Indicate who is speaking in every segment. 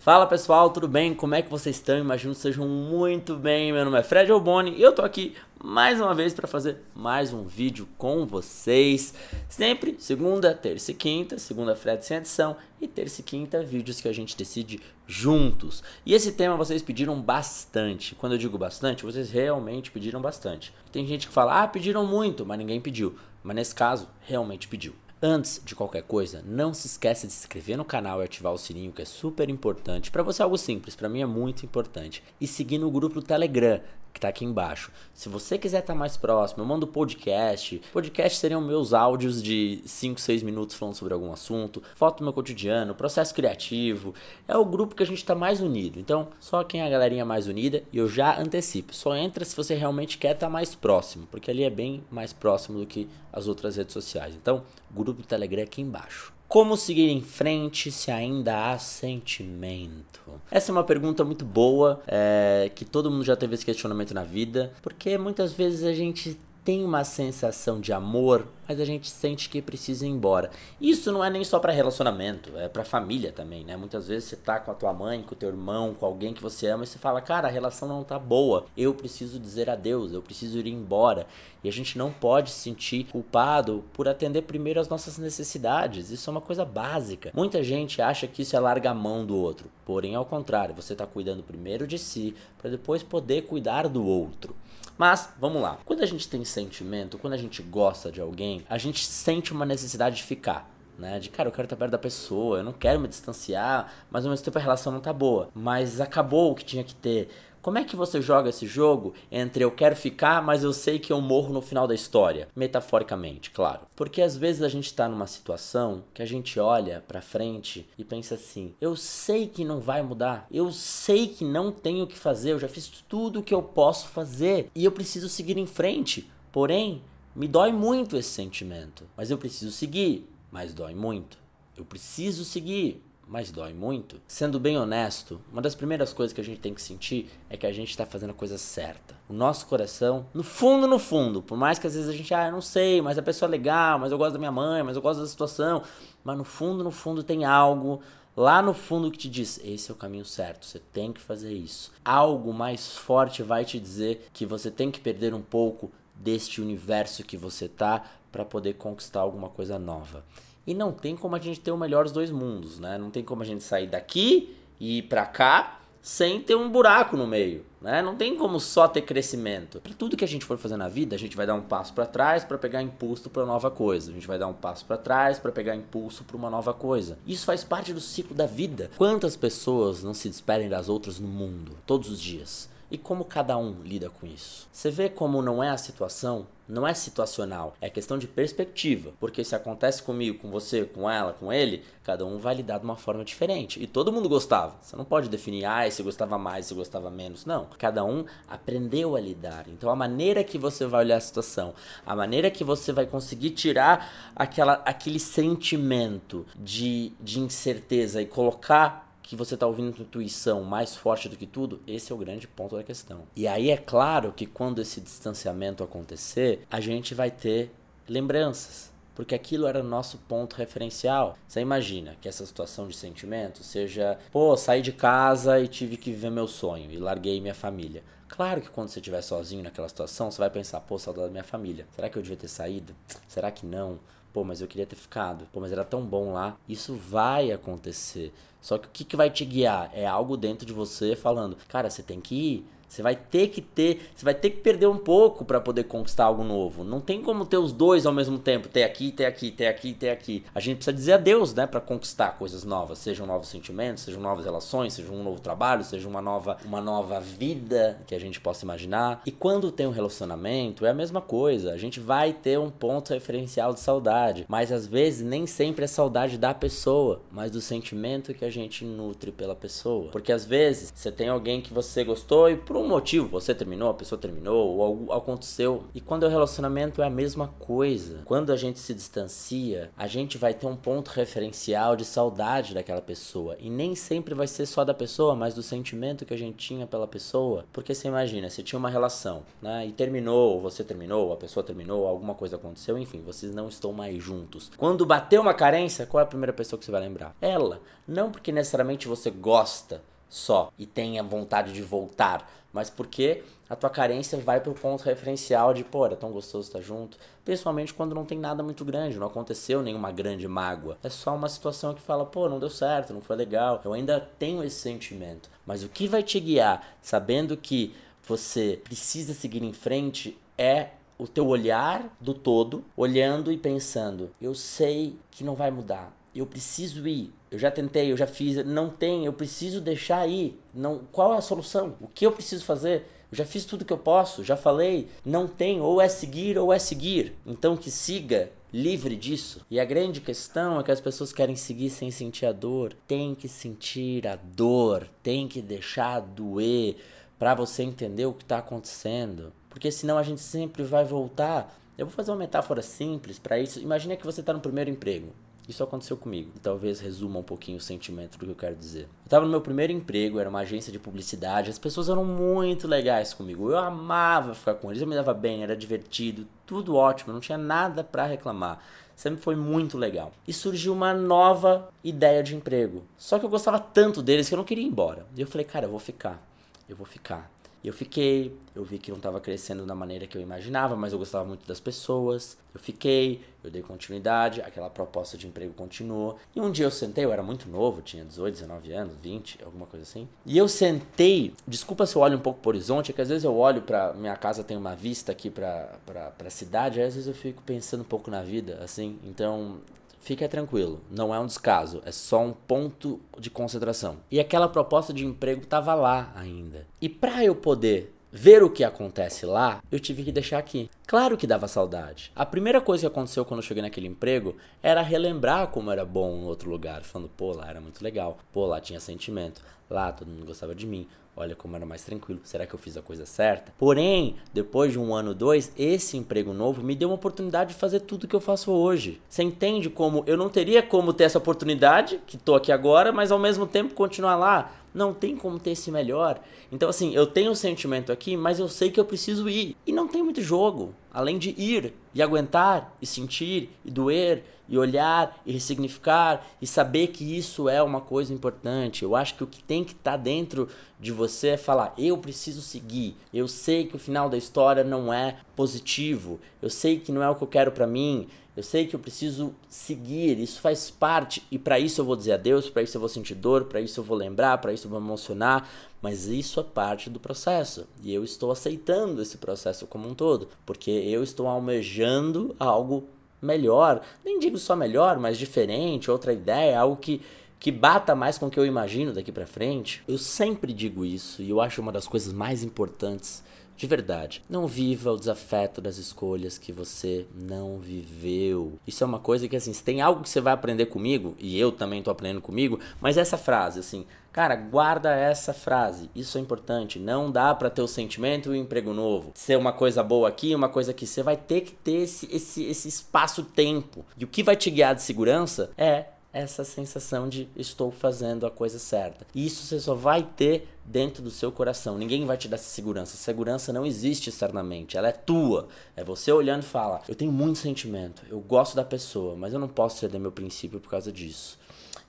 Speaker 1: Fala pessoal, tudo bem? Como é que vocês estão? Imagino que sejam muito bem. Meu nome é Fred Alboni e eu tô aqui mais uma vez para fazer mais um vídeo com vocês. Sempre segunda, terça e quinta, segunda Fred sem edição e terça e quinta vídeos que a gente decide juntos. E esse tema vocês pediram bastante. Quando eu digo bastante, vocês realmente pediram bastante. Tem gente que fala: "Ah, pediram muito", mas ninguém pediu. Mas nesse caso, realmente pediu. Antes de qualquer coisa, não se esqueça de se inscrever no canal e ativar o sininho, que é super importante. Para você é algo simples, para mim é muito importante. E seguir no grupo do Telegram, que está aqui embaixo. Se você quiser estar tá mais próximo, eu mando podcast. Podcast seriam meus áudios de 5, 6 minutos falando sobre algum assunto, foto do meu cotidiano, processo criativo. É o grupo que a gente está mais unido. Então, só quem é a galerinha mais unida, e eu já antecipo. Só entra se você realmente quer estar tá mais próximo, porque ali é bem mais próximo do que as outras redes sociais. Então, grupo do Telegram é aqui embaixo. Como seguir em frente se ainda há sentimento? Essa é uma pergunta muito boa, é, que todo mundo já teve esse questionamento na vida, porque muitas vezes a gente tem uma sensação de amor, mas a gente sente que precisa ir embora. Isso não é nem só para relacionamento, é para família também, né? Muitas vezes você tá com a tua mãe, com o teu irmão, com alguém que você ama e você fala: "Cara, a relação não tá boa. Eu preciso dizer adeus, eu preciso ir embora". E a gente não pode se sentir culpado por atender primeiro as nossas necessidades. Isso é uma coisa básica. Muita gente acha que isso é largar a mão do outro. Porém, ao contrário, você está cuidando primeiro de si para depois poder cuidar do outro. Mas, vamos lá. Quando a gente tem sentimento, quando a gente gosta de alguém, a gente sente uma necessidade de ficar. Né? De cara, eu quero estar perto da pessoa, eu não quero me distanciar, mas ao mesmo tempo a relação não tá boa. Mas acabou o que tinha que ter. Como é que você joga esse jogo entre eu quero ficar, mas eu sei que eu morro no final da história? Metaforicamente, claro. Porque às vezes a gente está numa situação que a gente olha para frente e pensa assim: eu sei que não vai mudar, eu sei que não tenho o que fazer, eu já fiz tudo o que eu posso fazer e eu preciso seguir em frente. Porém, me dói muito esse sentimento, mas eu preciso seguir, mas dói muito. Eu preciso seguir, mas dói muito. Sendo bem honesto, uma das primeiras coisas que a gente tem que sentir é que a gente está fazendo a coisa certa. O nosso coração, no fundo, no fundo, por mais que às vezes a gente, ah, eu não sei, mas a pessoa é legal, mas eu gosto da minha mãe, mas eu gosto da situação, mas no fundo, no fundo tem algo lá no fundo que te diz: esse é o caminho certo, você tem que fazer isso. Algo mais forte vai te dizer que você tem que perder um pouco deste universo que você tá para poder conquistar alguma coisa nova. E não tem como a gente ter o melhor dos dois mundos, né? Não tem como a gente sair daqui e ir para cá sem ter um buraco no meio, né? Não tem como só ter crescimento. Para tudo que a gente for fazer na vida, a gente vai dar um passo para trás para pegar impulso para nova coisa. A gente vai dar um passo para trás para pegar impulso para uma nova coisa. Isso faz parte do ciclo da vida. Quantas pessoas não se despedem das outras no mundo todos os dias? E como cada um lida com isso? Você vê como não é a situação, não é situacional, é questão de perspectiva. Porque se acontece comigo, com você, com ela, com ele, cada um vai lidar de uma forma diferente. E todo mundo gostava. Você não pode definir, ah, esse gostava mais, esse gostava menos. Não. Cada um aprendeu a lidar. Então a maneira que você vai olhar a situação, a maneira que você vai conseguir tirar aquela, aquele sentimento de, de incerteza e colocar que você está ouvindo a intuição mais forte do que tudo, esse é o grande ponto da questão. E aí é claro que quando esse distanciamento acontecer, a gente vai ter lembranças, porque aquilo era nosso ponto referencial. Você imagina que essa situação de sentimento seja, pô, saí de casa e tive que viver meu sonho e larguei minha família. Claro que quando você estiver sozinho naquela situação, você vai pensar, pô, saudade da minha família. Será que eu devia ter saído? Será que não? Pô, mas eu queria ter ficado. Pô, mas era tão bom lá. Isso vai acontecer. Só que o que, que vai te guiar? É algo dentro de você falando, cara, você tem que ir você vai ter que ter, você vai ter que perder um pouco para poder conquistar algo novo. Não tem como ter os dois ao mesmo tempo, ter aqui, ter aqui, ter aqui, ter aqui. A gente precisa dizer adeus, né, para conquistar coisas novas, sejam novos sentimentos, sejam novas relações, seja um novo trabalho, seja uma nova, uma nova vida que a gente possa imaginar. E quando tem um relacionamento, é a mesma coisa. A gente vai ter um ponto referencial de saudade, mas às vezes nem sempre é saudade da pessoa, mas do sentimento que a gente nutre pela pessoa. Porque às vezes você tem alguém que você gostou e pro um motivo, você terminou, a pessoa terminou, ou algo aconteceu. E quando é o relacionamento é a mesma coisa. Quando a gente se distancia, a gente vai ter um ponto referencial de saudade daquela pessoa. E nem sempre vai ser só da pessoa, mas do sentimento que a gente tinha pela pessoa. Porque você imagina, você tinha uma relação, né? E terminou, ou você terminou, a pessoa terminou, alguma coisa aconteceu, enfim, vocês não estão mais juntos. Quando bater uma carência, qual é a primeira pessoa que você vai lembrar? Ela. Não porque necessariamente você gosta só e tenha vontade de voltar, mas porque a tua carência vai pro ponto referencial de, pô, era tão gostoso estar junto, principalmente quando não tem nada muito grande, não aconteceu nenhuma grande mágoa. É só uma situação que fala, pô, não deu certo, não foi legal. Eu ainda tenho esse sentimento, mas o que vai te guiar, sabendo que você precisa seguir em frente, é o teu olhar do todo, olhando e pensando, eu sei que não vai mudar. Eu preciso ir. Eu já tentei, eu já fiz, não tem, eu preciso deixar ir. Não, qual é a solução? O que eu preciso fazer? Eu já fiz tudo que eu posso, já falei, não tem, ou é seguir ou é seguir. Então que siga, livre disso. E a grande questão é que as pessoas querem seguir sem sentir a dor. Tem que sentir a dor, tem que deixar doer para você entender o que está acontecendo. Porque senão a gente sempre vai voltar. Eu vou fazer uma metáfora simples para isso. Imagina que você está no primeiro emprego. Isso aconteceu comigo. E talvez resuma um pouquinho o sentimento do que eu quero dizer. Eu estava no meu primeiro emprego, era uma agência de publicidade. As pessoas eram muito legais comigo. Eu amava ficar com eles, eu me dava bem, era divertido, tudo ótimo, não tinha nada para reclamar. Sempre foi muito legal. E surgiu uma nova ideia de emprego. Só que eu gostava tanto deles que eu não queria ir embora. E eu falei, cara, eu vou ficar. Eu vou ficar. E eu fiquei, eu vi que não estava crescendo da maneira que eu imaginava, mas eu gostava muito das pessoas. Eu fiquei, eu dei continuidade, aquela proposta de emprego continuou. E um dia eu sentei, eu era muito novo, tinha 18, 19 anos, 20, alguma coisa assim. E eu sentei, desculpa se eu olho um pouco pro horizonte, é que às vezes eu olho para minha casa tem uma vista aqui para a cidade, às vezes eu fico pensando um pouco na vida, assim. Então, Fica tranquilo, não é um descaso, é só um ponto de concentração. E aquela proposta de emprego estava lá ainda. E para eu poder ver o que acontece lá, eu tive que deixar aqui. Claro que dava saudade. A primeira coisa que aconteceu quando eu cheguei naquele emprego era relembrar como era bom no outro lugar, falando, pô, lá era muito legal, pô, lá tinha sentimento, lá todo mundo gostava de mim, olha como era mais tranquilo, será que eu fiz a coisa certa? Porém, depois de um ano, dois, esse emprego novo me deu uma oportunidade de fazer tudo que eu faço hoje. Você entende como eu não teria como ter essa oportunidade, que tô aqui agora, mas ao mesmo tempo continuar lá? Não tem como ter esse melhor. Então, assim, eu tenho o um sentimento aqui, mas eu sei que eu preciso ir. E não tem muito jogo. Além de ir e aguentar e sentir e doer e olhar e ressignificar e saber que isso é uma coisa importante. Eu acho que o que tem que estar tá dentro de você é falar: eu preciso seguir. Eu sei que o final da história não é positivo. Eu sei que não é o que eu quero para mim. Eu sei que eu preciso seguir, isso faz parte e para isso eu vou dizer adeus, para isso eu vou sentir dor, para isso eu vou lembrar, para isso eu vou emocionar, mas isso é parte do processo e eu estou aceitando esse processo como um todo, porque eu estou almejando algo melhor, nem digo só melhor, mas diferente, outra ideia, algo que que bata mais com o que eu imagino daqui para frente. Eu sempre digo isso e eu acho uma das coisas mais importantes de verdade. Não viva o desafeto das escolhas que você não viveu. Isso é uma coisa que, assim, se tem algo que você vai aprender comigo, e eu também tô aprendendo comigo, mas essa frase, assim, Cara, guarda essa frase. Isso é importante. Não dá para ter o sentimento e o emprego novo. Ser uma coisa boa aqui, uma coisa aqui. Você vai ter que ter esse, esse, esse espaço-tempo. E o que vai te guiar de segurança é essa sensação de estou fazendo a coisa certa. E isso você só vai ter dentro do seu coração. Ninguém vai te dar essa segurança. Segurança não existe externamente, ela é tua. É você olhando e fala: "Eu tenho muito sentimento, eu gosto da pessoa, mas eu não posso ceder meu princípio por causa disso".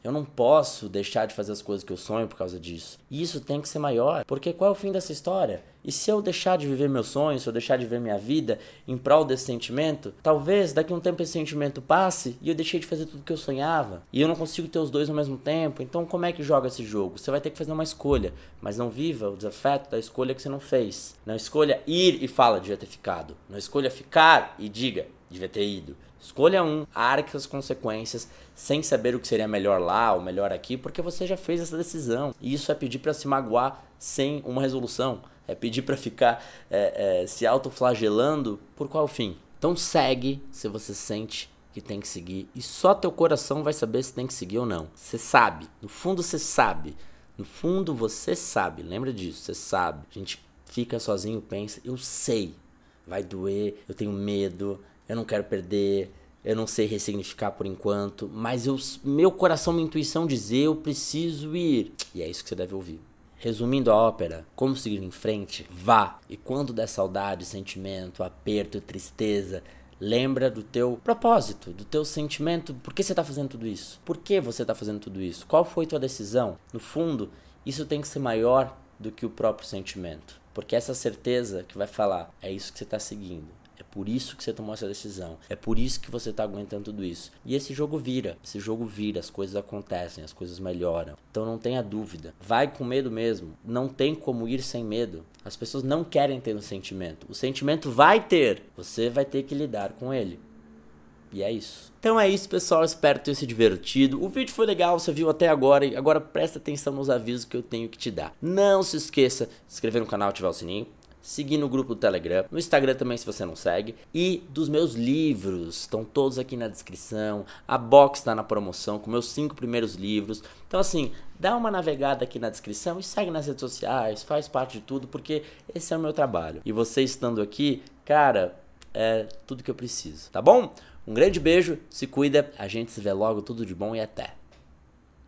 Speaker 1: Eu não posso deixar de fazer as coisas que eu sonho por causa disso. E isso tem que ser maior, porque qual é o fim dessa história? E se eu deixar de viver meus sonhos, se eu deixar de ver minha vida em prol desse sentimento, talvez daqui a um tempo esse sentimento passe e eu deixei de fazer tudo que eu sonhava. E eu não consigo ter os dois ao mesmo tempo. Então como é que joga esse jogo? Você vai ter que fazer uma escolha, mas não viva o desafeto da escolha que você não fez. Não escolha ir e fala devia ter ficado. Não escolha ficar e diga devia ter ido. Escolha um, arque as consequências, sem saber o que seria melhor lá ou melhor aqui, porque você já fez essa decisão. E isso é pedir para se magoar sem uma resolução. É pedir para ficar é, é, se autoflagelando por qual fim? Então segue se você sente que tem que seguir. E só teu coração vai saber se tem que seguir ou não. Você sabe. No fundo você sabe. No fundo você sabe. Lembra disso, você sabe. A gente fica sozinho, pensa, eu sei, vai doer, eu tenho medo, eu não quero perder, eu não sei ressignificar por enquanto, mas eu, meu coração, minha intuição dizer, eu preciso ir. E é isso que você deve ouvir. Resumindo a ópera, como seguir em frente? Vá. E quando der saudade, sentimento, aperto, tristeza, lembra do teu propósito, do teu sentimento, por que você está fazendo tudo isso? Por que você está fazendo tudo isso? Qual foi tua decisão? No fundo, isso tem que ser maior do que o próprio sentimento. Porque essa certeza que vai falar, é isso que você está seguindo. É por isso que você tomou essa decisão. É por isso que você está aguentando tudo isso. E esse jogo vira. Esse jogo vira. As coisas acontecem, as coisas melhoram. Então não tenha dúvida. Vai com medo mesmo. Não tem como ir sem medo. As pessoas não querem ter um sentimento. O sentimento vai ter. Você vai ter que lidar com ele. E é isso. Então é isso, pessoal. Espero ter se divertido. O vídeo foi legal, você viu até agora. E agora presta atenção nos avisos que eu tenho que te dar. Não se esqueça de se inscrever no canal, ativar o sininho seguir no grupo do Telegram, no Instagram também se você não segue, e dos meus livros, estão todos aqui na descrição, a box está na promoção com meus cinco primeiros livros. Então assim, dá uma navegada aqui na descrição e segue nas redes sociais, faz parte de tudo, porque esse é o meu trabalho. E você estando aqui, cara, é tudo que eu preciso, tá bom? Um grande beijo, se cuida, a gente se vê logo, tudo de bom e até.